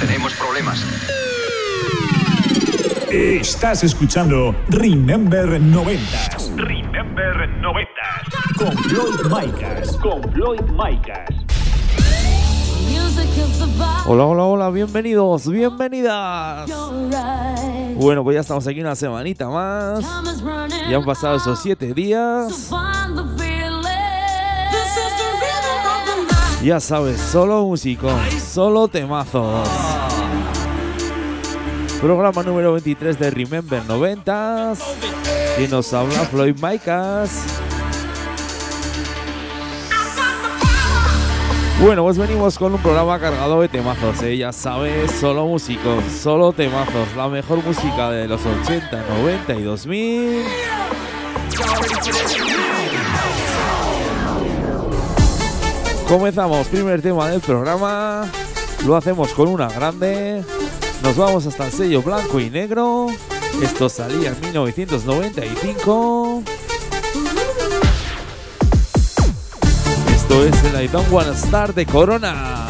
Tenemos problemas. Estás escuchando Remember 90. Remember 90. Con Floyd Micas. Con Floyd Micas. Hola, hola, hola, bienvenidos, bienvenidas. Bueno, pues ya estamos aquí una semanita más. Ya han pasado esos siete días. Ya sabes, solo músico, solo temazos. Programa número 23 de Remember 90s. Y nos habla Floyd Micas. Bueno, pues venimos con un programa cargado de temazos, ¿eh? ya sabes, solo músicos, solo temazos, la mejor música de los 80, 90 y 2000. Comenzamos, primer tema del programa. Lo hacemos con una grande. Nos vamos hasta el sello blanco y negro. Esto salía en 1995. Esto es el I Don't Star de Corona.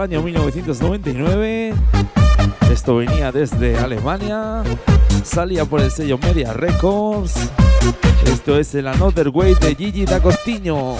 año 1999. Esto venía desde Alemania, salía por el sello Media Records. Esto es el Another Way de Gigi D'Agostino.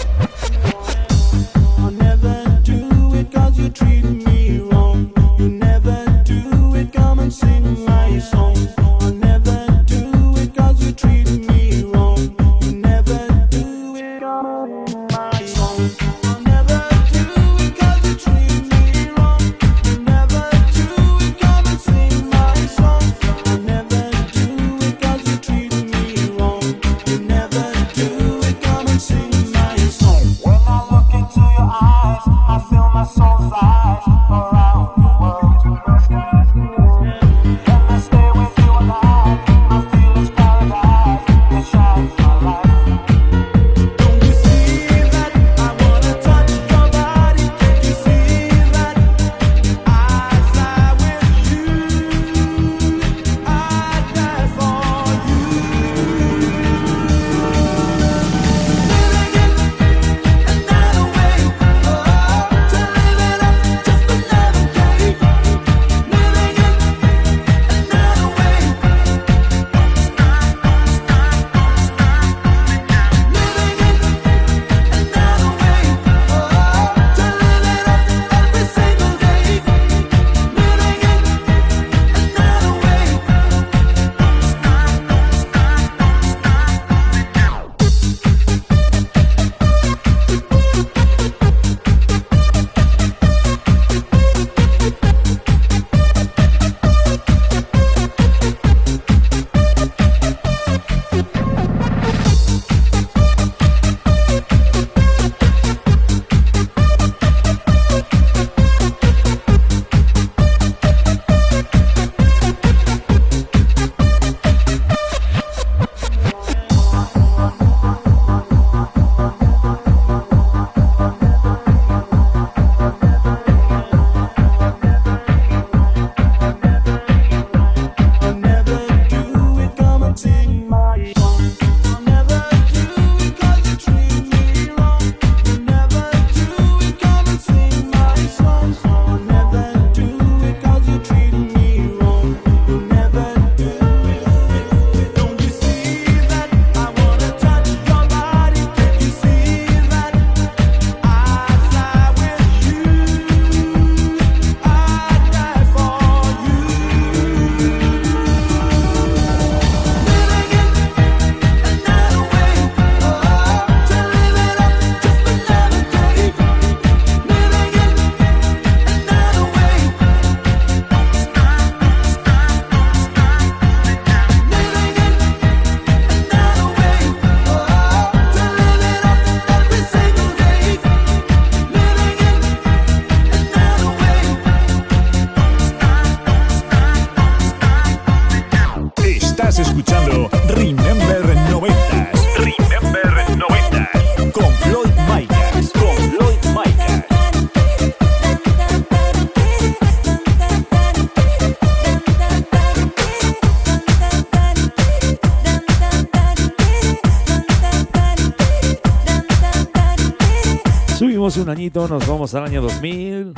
un añito, nos vamos al año 2000.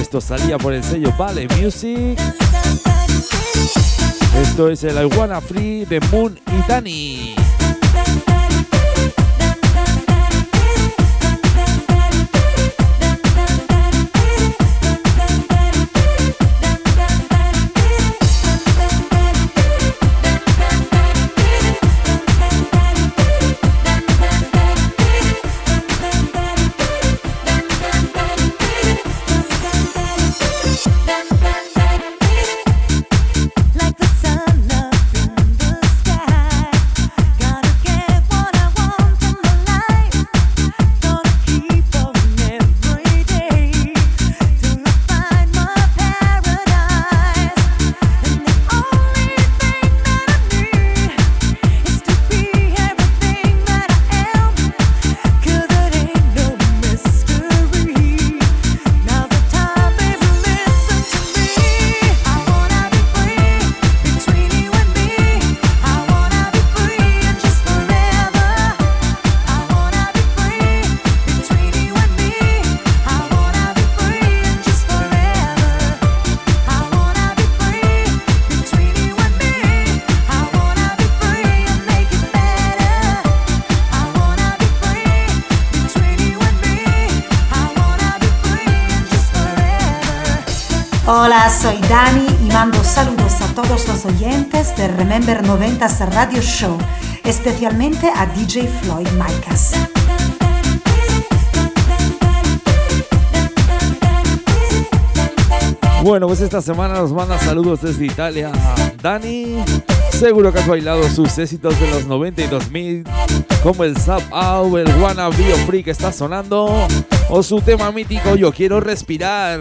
Esto salía por el sello Vale Music. Esto es el Iguana Free de Moon y Dani. Todos los oyentes de Remember 90s Radio Show, especialmente a DJ Floyd Micas. Bueno, pues esta semana nos manda saludos desde Italia Dani. Seguro que has bailado sus éxitos de los 90 y 2000, como el Zap Out, el Wanna Be Free que está sonando, o su tema mítico Yo Quiero Respirar.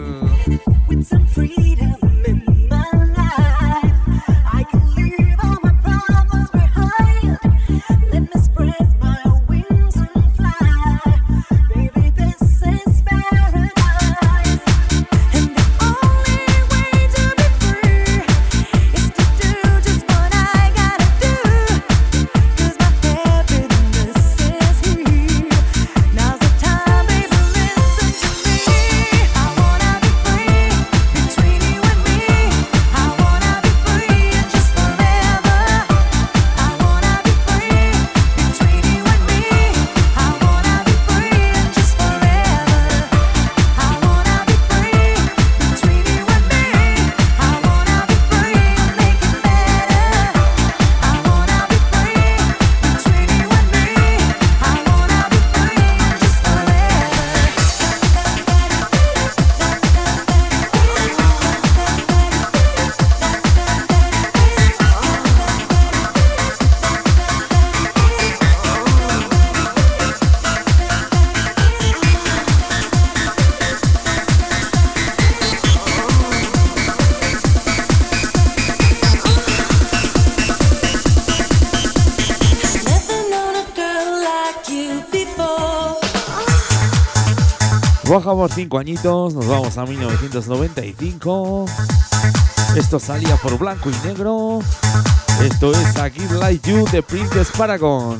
Cinco añitos, nos vamos a 1995. Esto salía por blanco y negro. Esto es A Give Like You de Princess Paragon.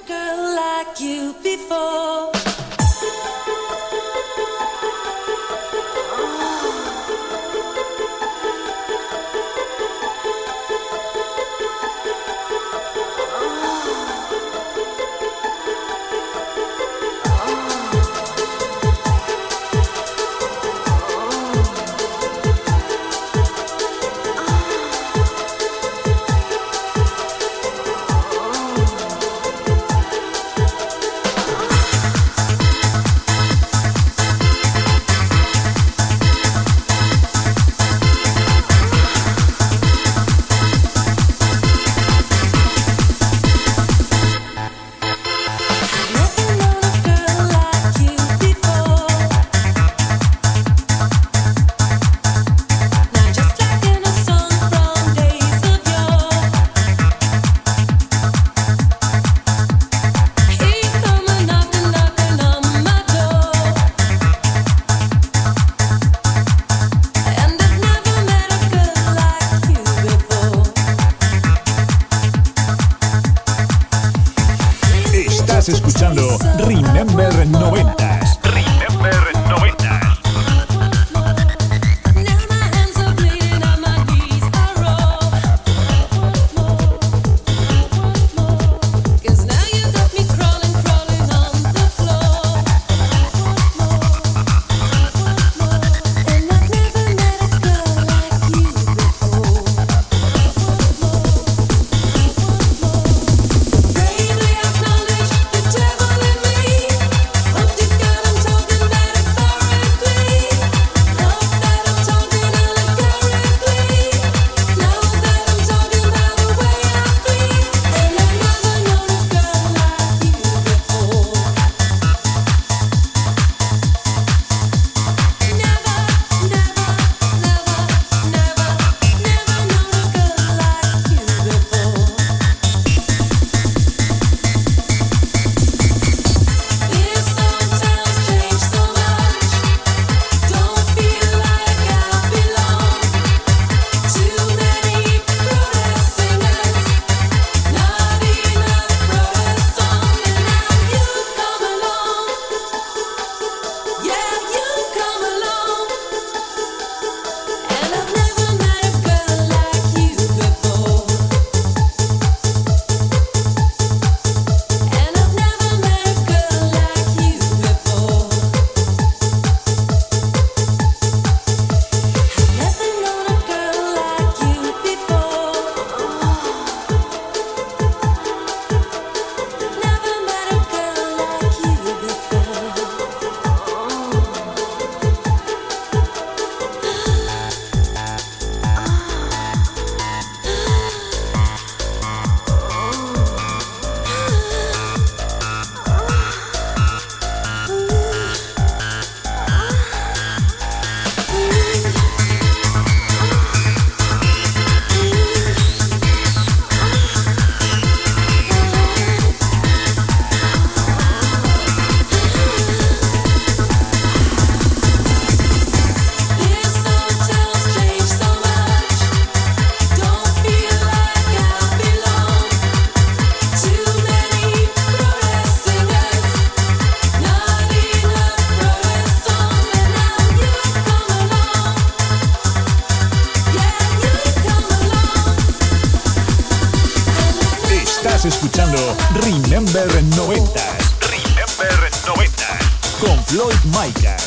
Escuchando Remember 90 Remember 90. con Floyd Micah.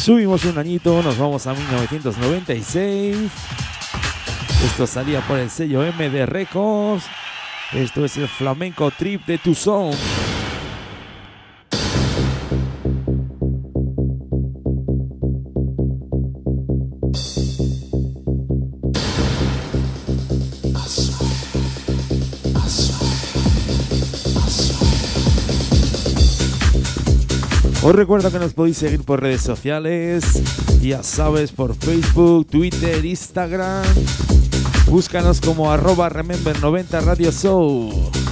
Subimos un añito, nos vamos a 1996. Esto salía por el sello MD Records. Esto es el flamenco trip de Tucson. Os recuerdo que nos podéis seguir por redes sociales, ya sabes, por Facebook, Twitter, Instagram. Búscanos como arroba Remember90 Radio Show.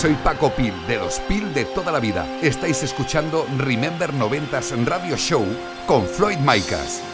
Soy Paco Pil, de los Pil de toda la vida. Estáis escuchando Remember 90s Radio Show con Floyd Micas.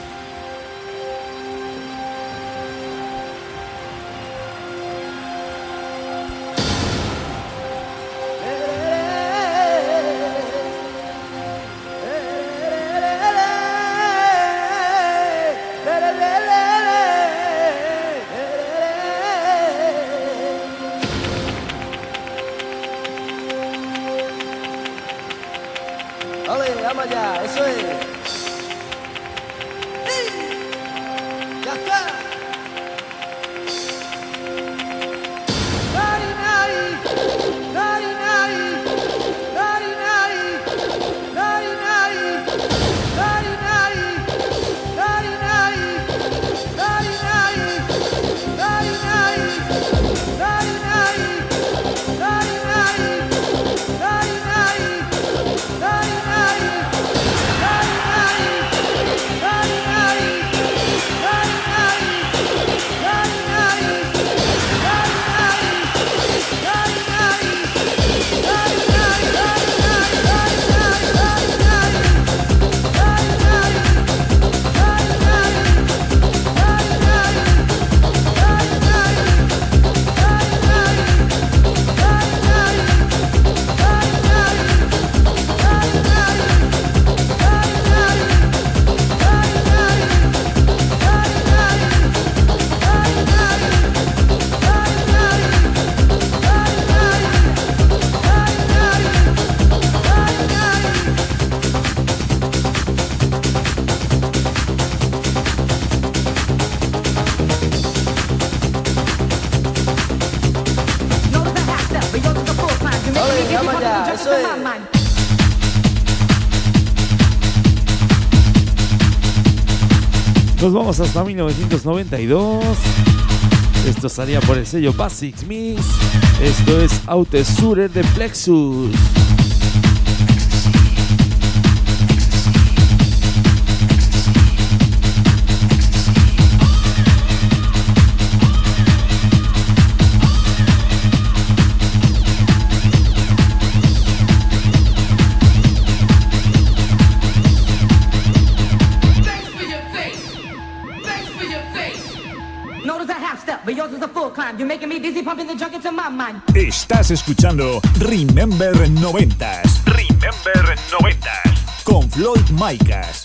Vamos hasta 1992. Esto salía por el sello Basics Mix. Esto es Autosurer de Plexus. Estás escuchando Remember 90s. Remember 90s. Con Floyd Micas.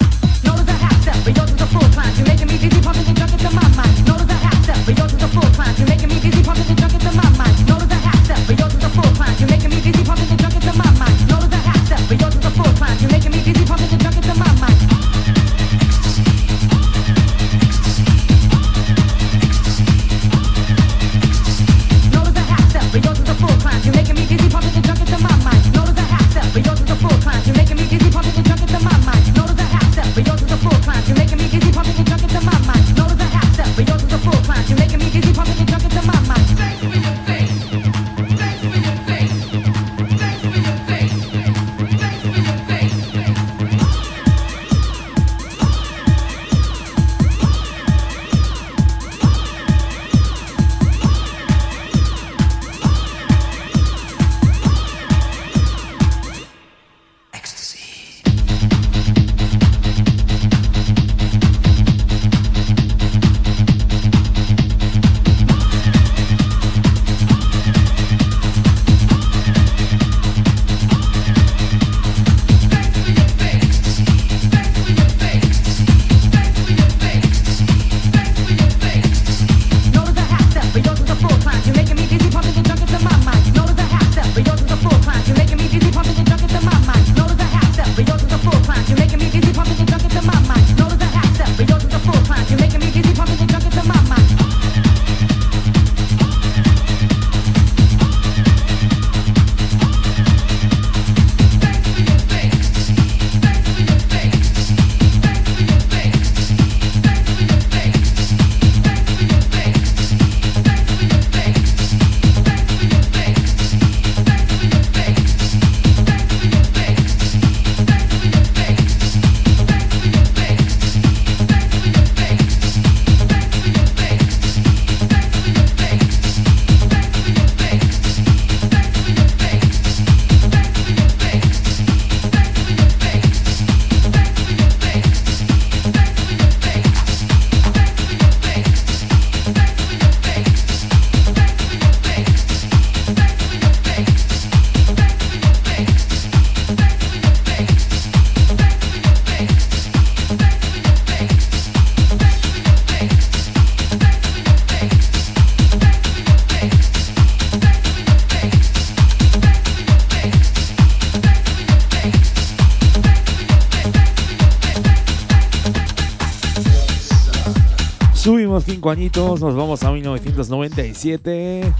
cinco nos vamos a 1997.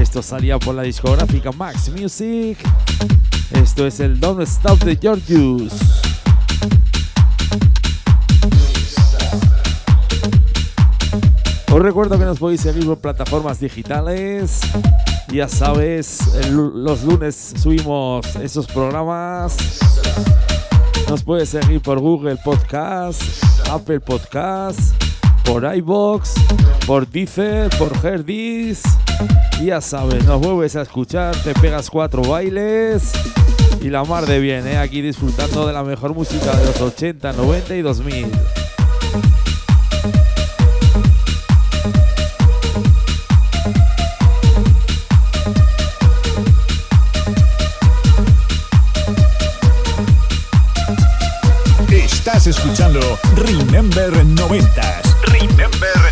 Esto salía por la discográfica Max Music. Esto es el Don't Stop de Georgius. Os recuerdo que nos podéis seguir por plataformas digitales. Ya sabes, los lunes subimos esos programas. Nos puedes seguir por Google Podcast, Apple Podcast por iBox, por Deezer, por Herdis. Ya sabes, nos vuelves a escuchar, te pegas cuatro bailes y la mar de bien, ¿eh? aquí disfrutando de la mejor música de los 80, 90 y 2000. escuchando Remember 90s. Remember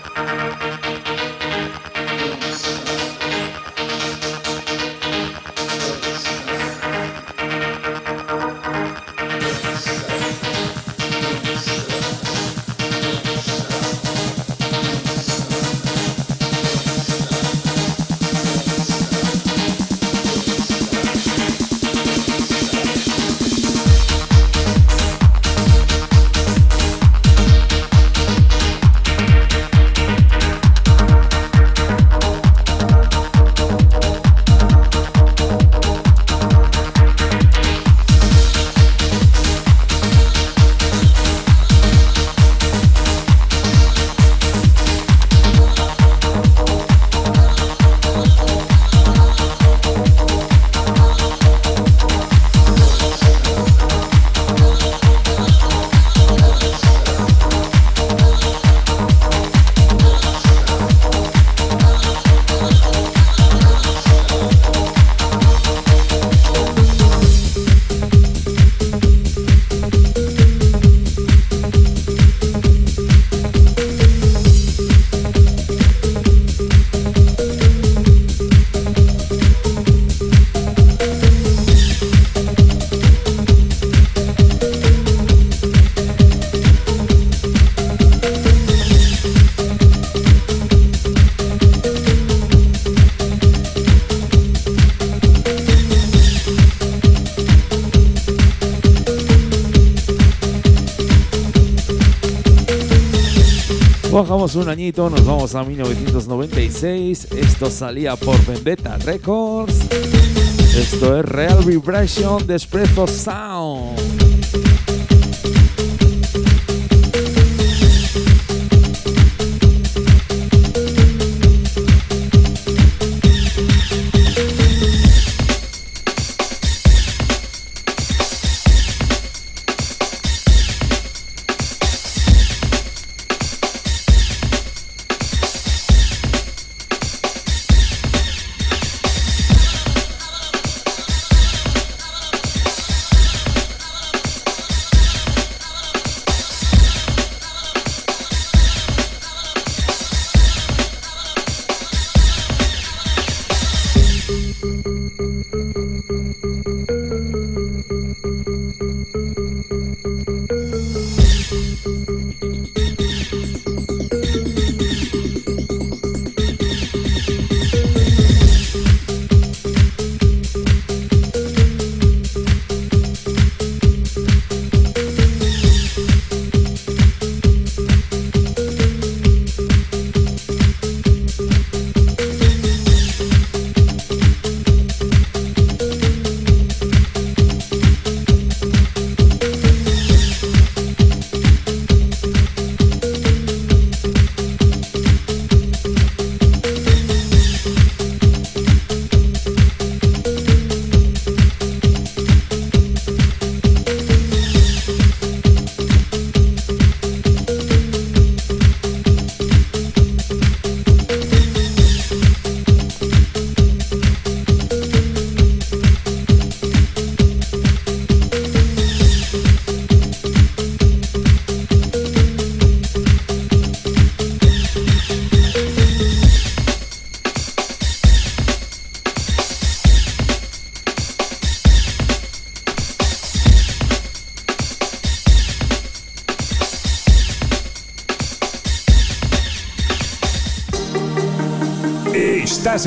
un añito, nos vamos a 1996. Esto salía por Vendetta Records. Esto es Real Vibration de Espresso Sound.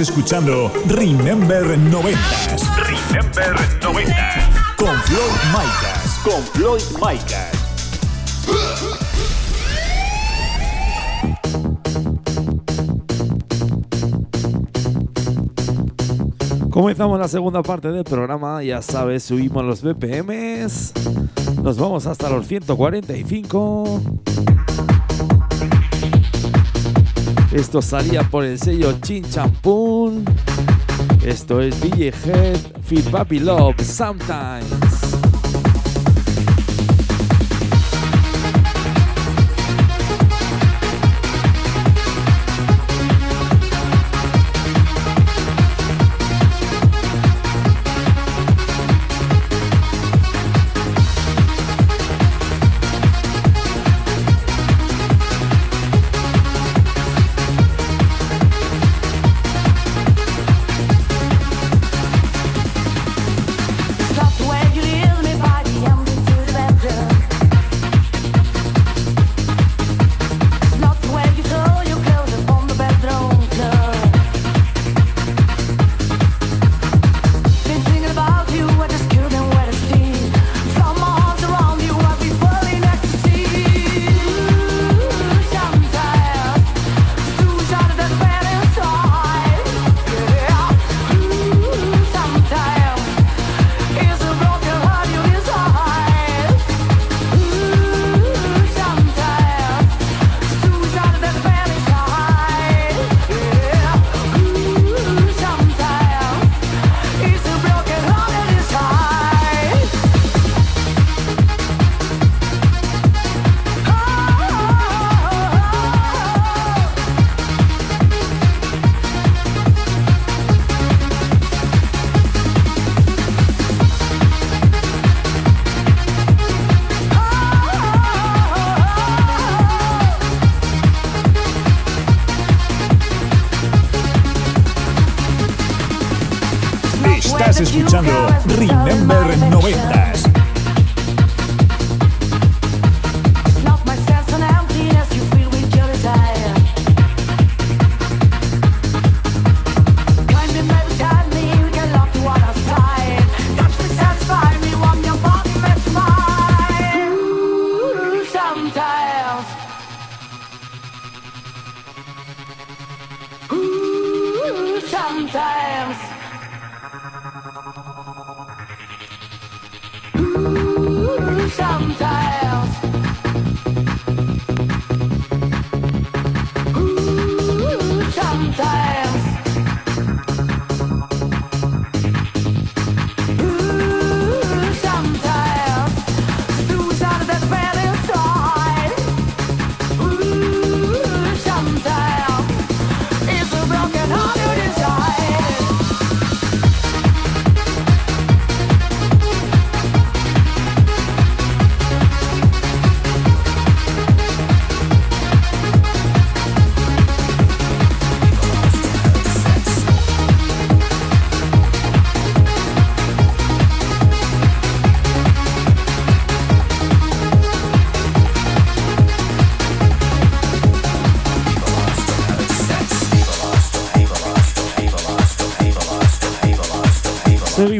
Escuchando Remember 90 Remember 90 con Floyd Micas. Con Floyd Micas. Comenzamos la segunda parte del programa, ya sabes, subimos los BPMs, nos vamos hasta los 145. Esto salía por el sello Chin Champún. Esto es DJ Head Fit Papi Love Sometimes.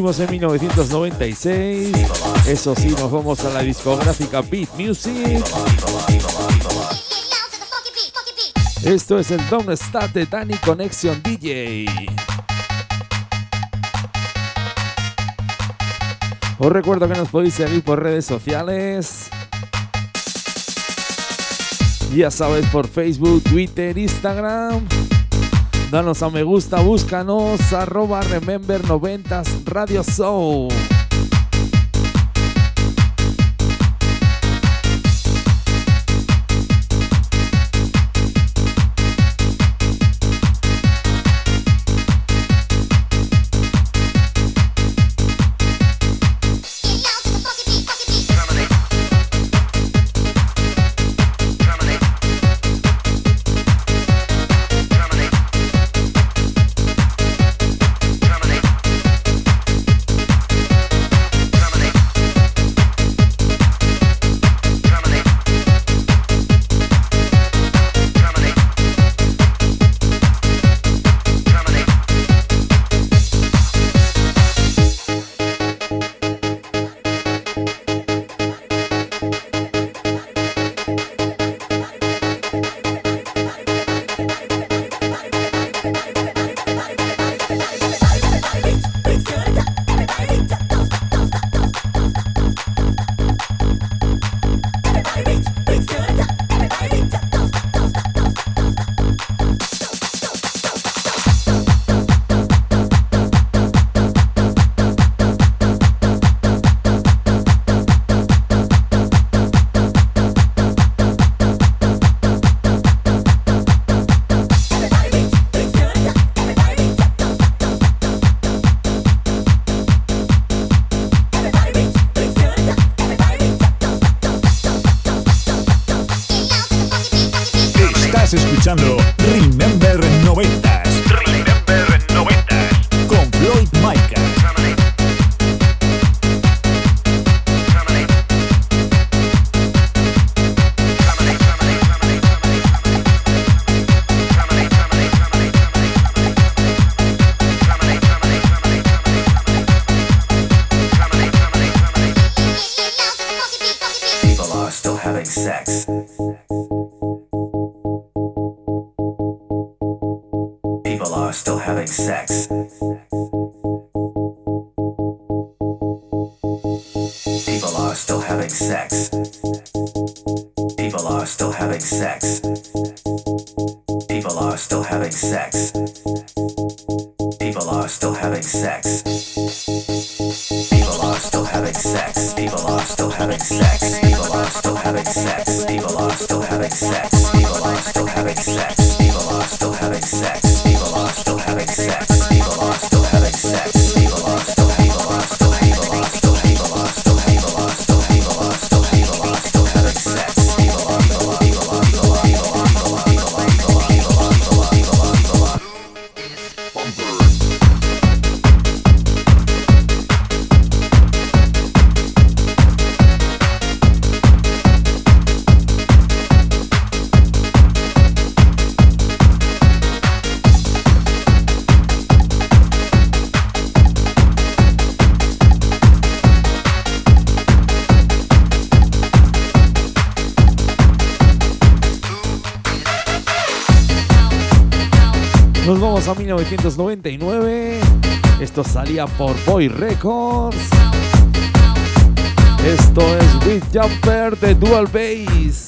en 1996. Eso sí, nos vamos a la discográfica Beat Music. Esto es el Don't Start de Danny Connection DJ. Os recuerdo que nos podéis seguir por redes sociales. Ya sabéis, por Facebook, Twitter, Instagram. Danos a me gusta, búscanos, arroba remember 90s Radio Show. sex. 1999. Esto salía por Boy Records. Esto es With Jumper de Dual Bass.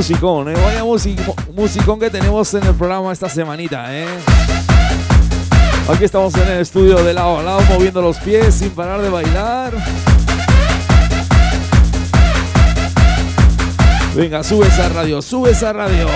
Musicón, eh. Vaya music- musicón que tenemos en el programa esta semanita, eh. Aquí estamos en el estudio de lado a lado, moviendo los pies sin parar de bailar. Venga, sube esa radio, sube esa radio.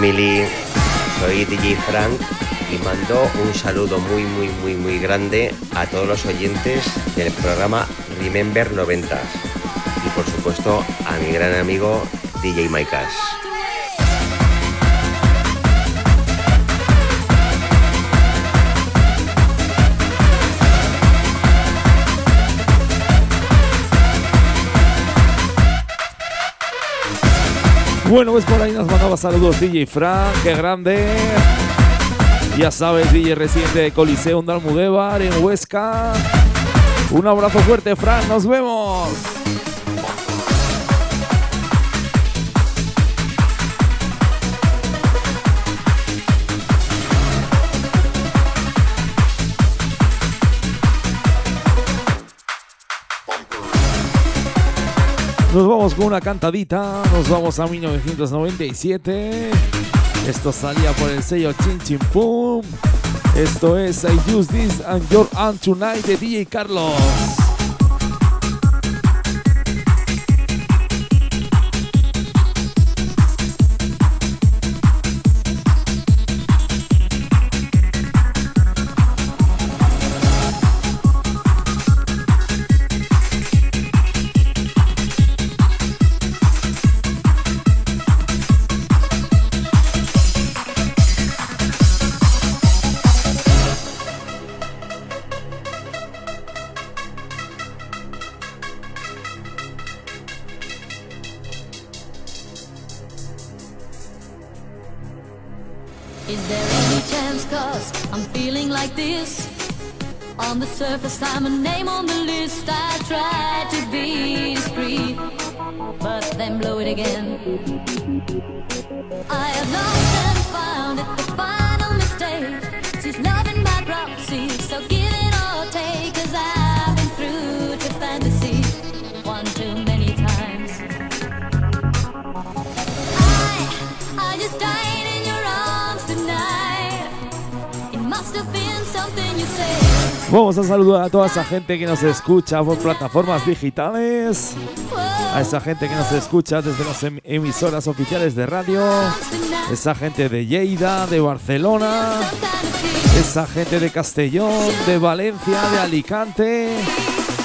Family, soy DJ Frank y mando un saludo muy muy muy muy grande a todos los oyentes del programa Remember 90 y por supuesto a mi gran amigo DJ Maikas. Bueno, pues por ahí nos mandaba saludos DJ Frank, qué grande. Ya sabes, DJ residente de Coliseo de Almudévar en Huesca. Un abrazo fuerte, Frank, nos vemos. Nos vamos con una cantadita, nos vamos a 1997. Esto salía por el sello Chin Chin Pum. Esto es I Use This and Your On Tonight de DJ Carlos. Vamos a saludar a toda esa gente que nos escucha por plataformas digitales, a esa gente que nos escucha desde las em-, emisoras oficiales de radio, esa gente de Lleida, de Barcelona, esa gente de Castellón, de Valencia, de Alicante,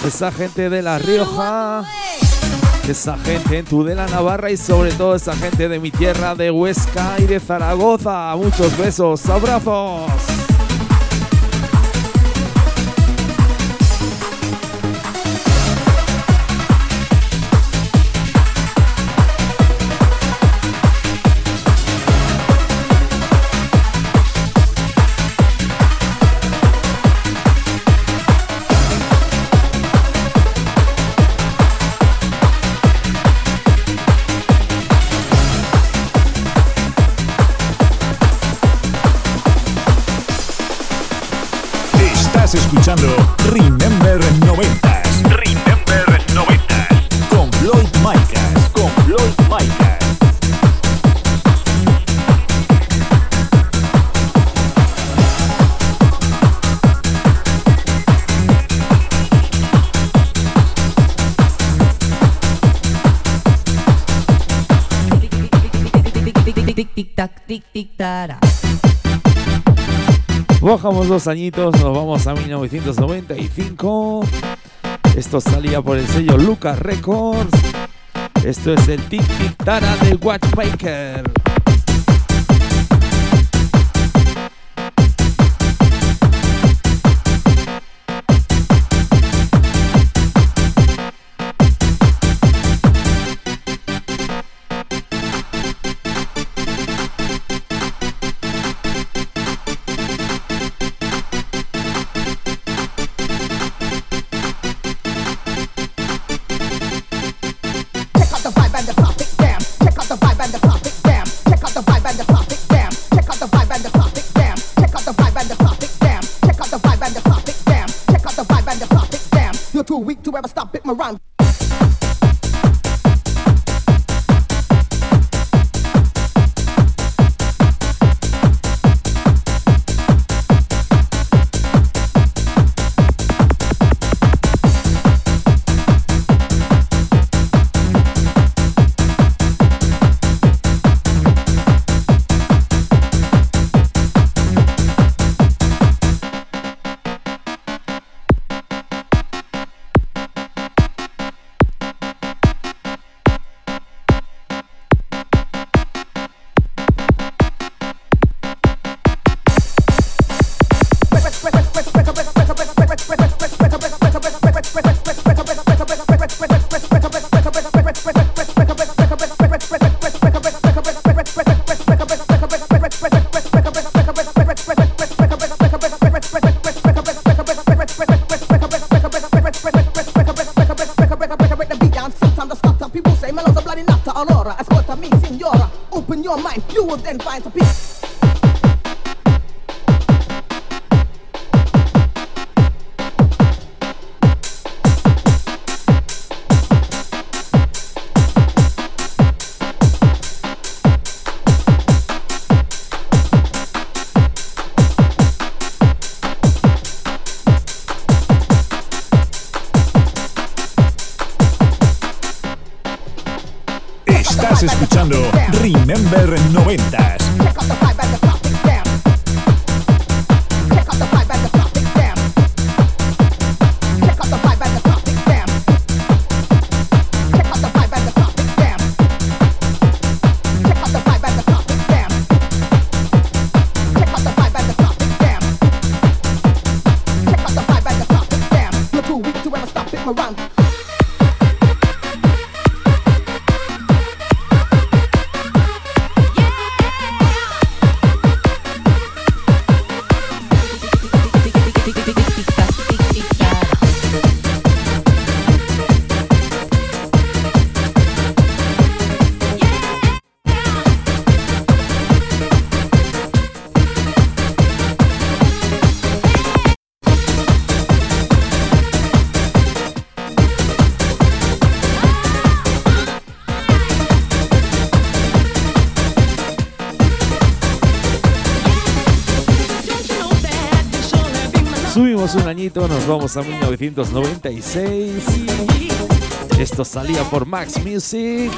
esa gente de La Rioja, esa gente en Tudela, Navarra y sobre todo esa gente de mi tierra, de Huesca y de Zaragoza. Muchos besos, abrazos. dos añitos, nos vamos a 1995. Esto salía por el sello Lucas Records. Esto es el Tic Tic Tara de Watchmaker. my rhyme. Denver 90. Nos vamos a 1996. Esto salía por Max Music.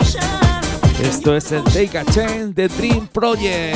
Esto es el Take a Chance de Dream Project.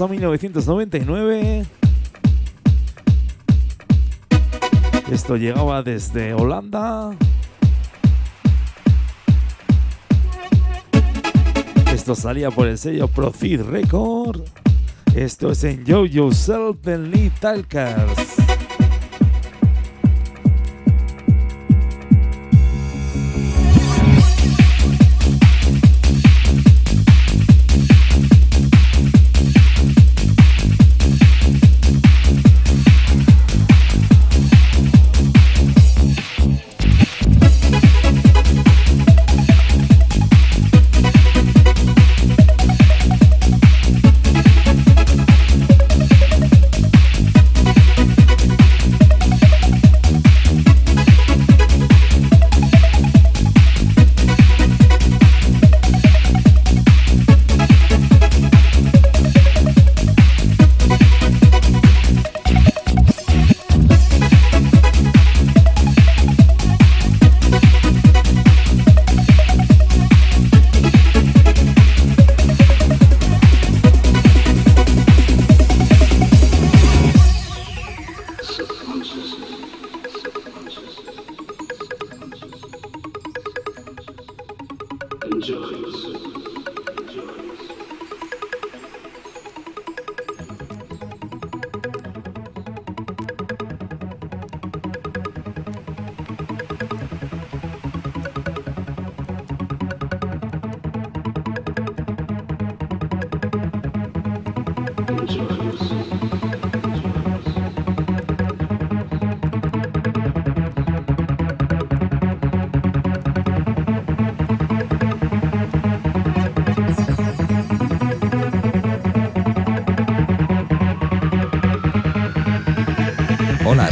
A 1999. Esto llegaba desde Holanda. Esto salía por el sello Profit Record. Esto es Enjoy Yourself de Lee Talkers.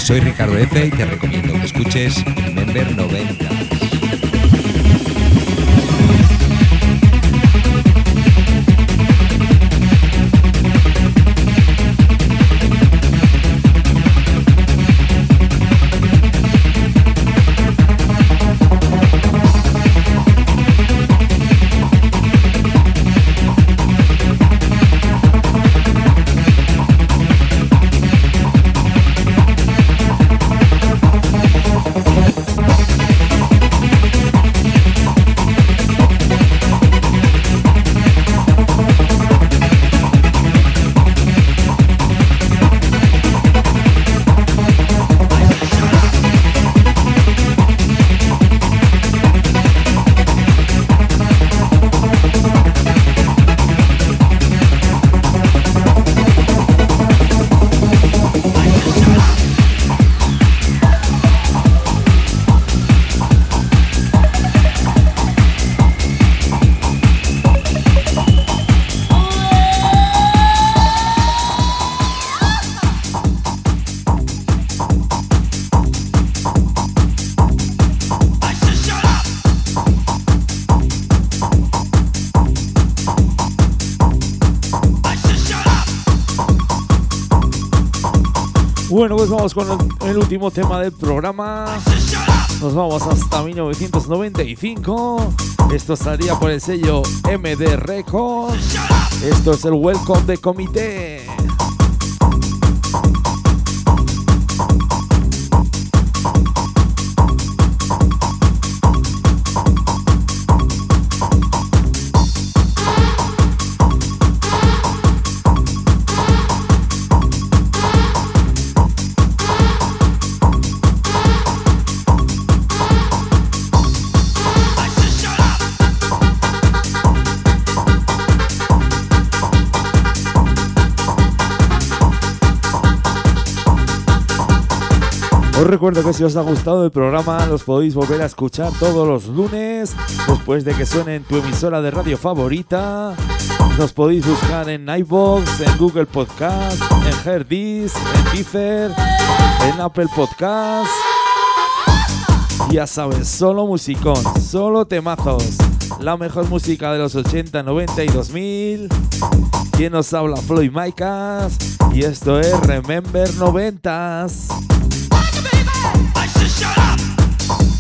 Soy Ricardo F y te recomiendo que escuches Remember 90. Bueno, pues vamos con el, último tema del programa. Nos vamos hasta 1995. Esto salía por el sello MD Records. Esto es el Welcome de Comité. Recuerdo que si os ha gustado el programa los podéis volver a escuchar todos los lunes después de que suene en tu emisora de radio favorita. Nos podéis buscar en iVoox, en Google Podcast, en Herdis, en Deezer, en Apple Podcast. Ya sabes, solo musicón, solo temazos. La mejor música de los 80, 90 y 2000. Quien nos habla Floyd Maicas y esto es Remember 90s. I should shut up.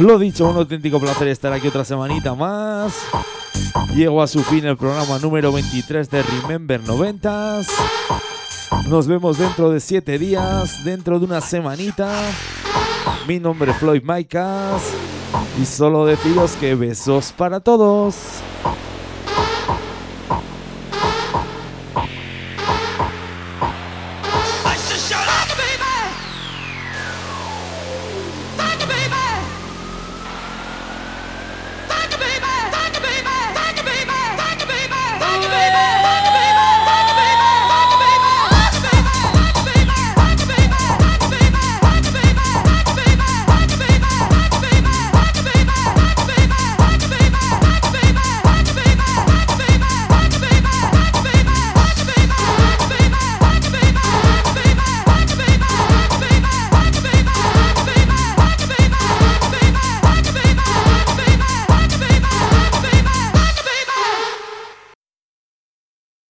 Lo dicho, un auténtico placer estar aquí otra semanita más. Llego a su fin el programa número 23 de Remember 90s. Nos vemos dentro de 7 días, dentro de una semanita. Mi nombre es Floyd Maicas y solo deciros que besos para todos.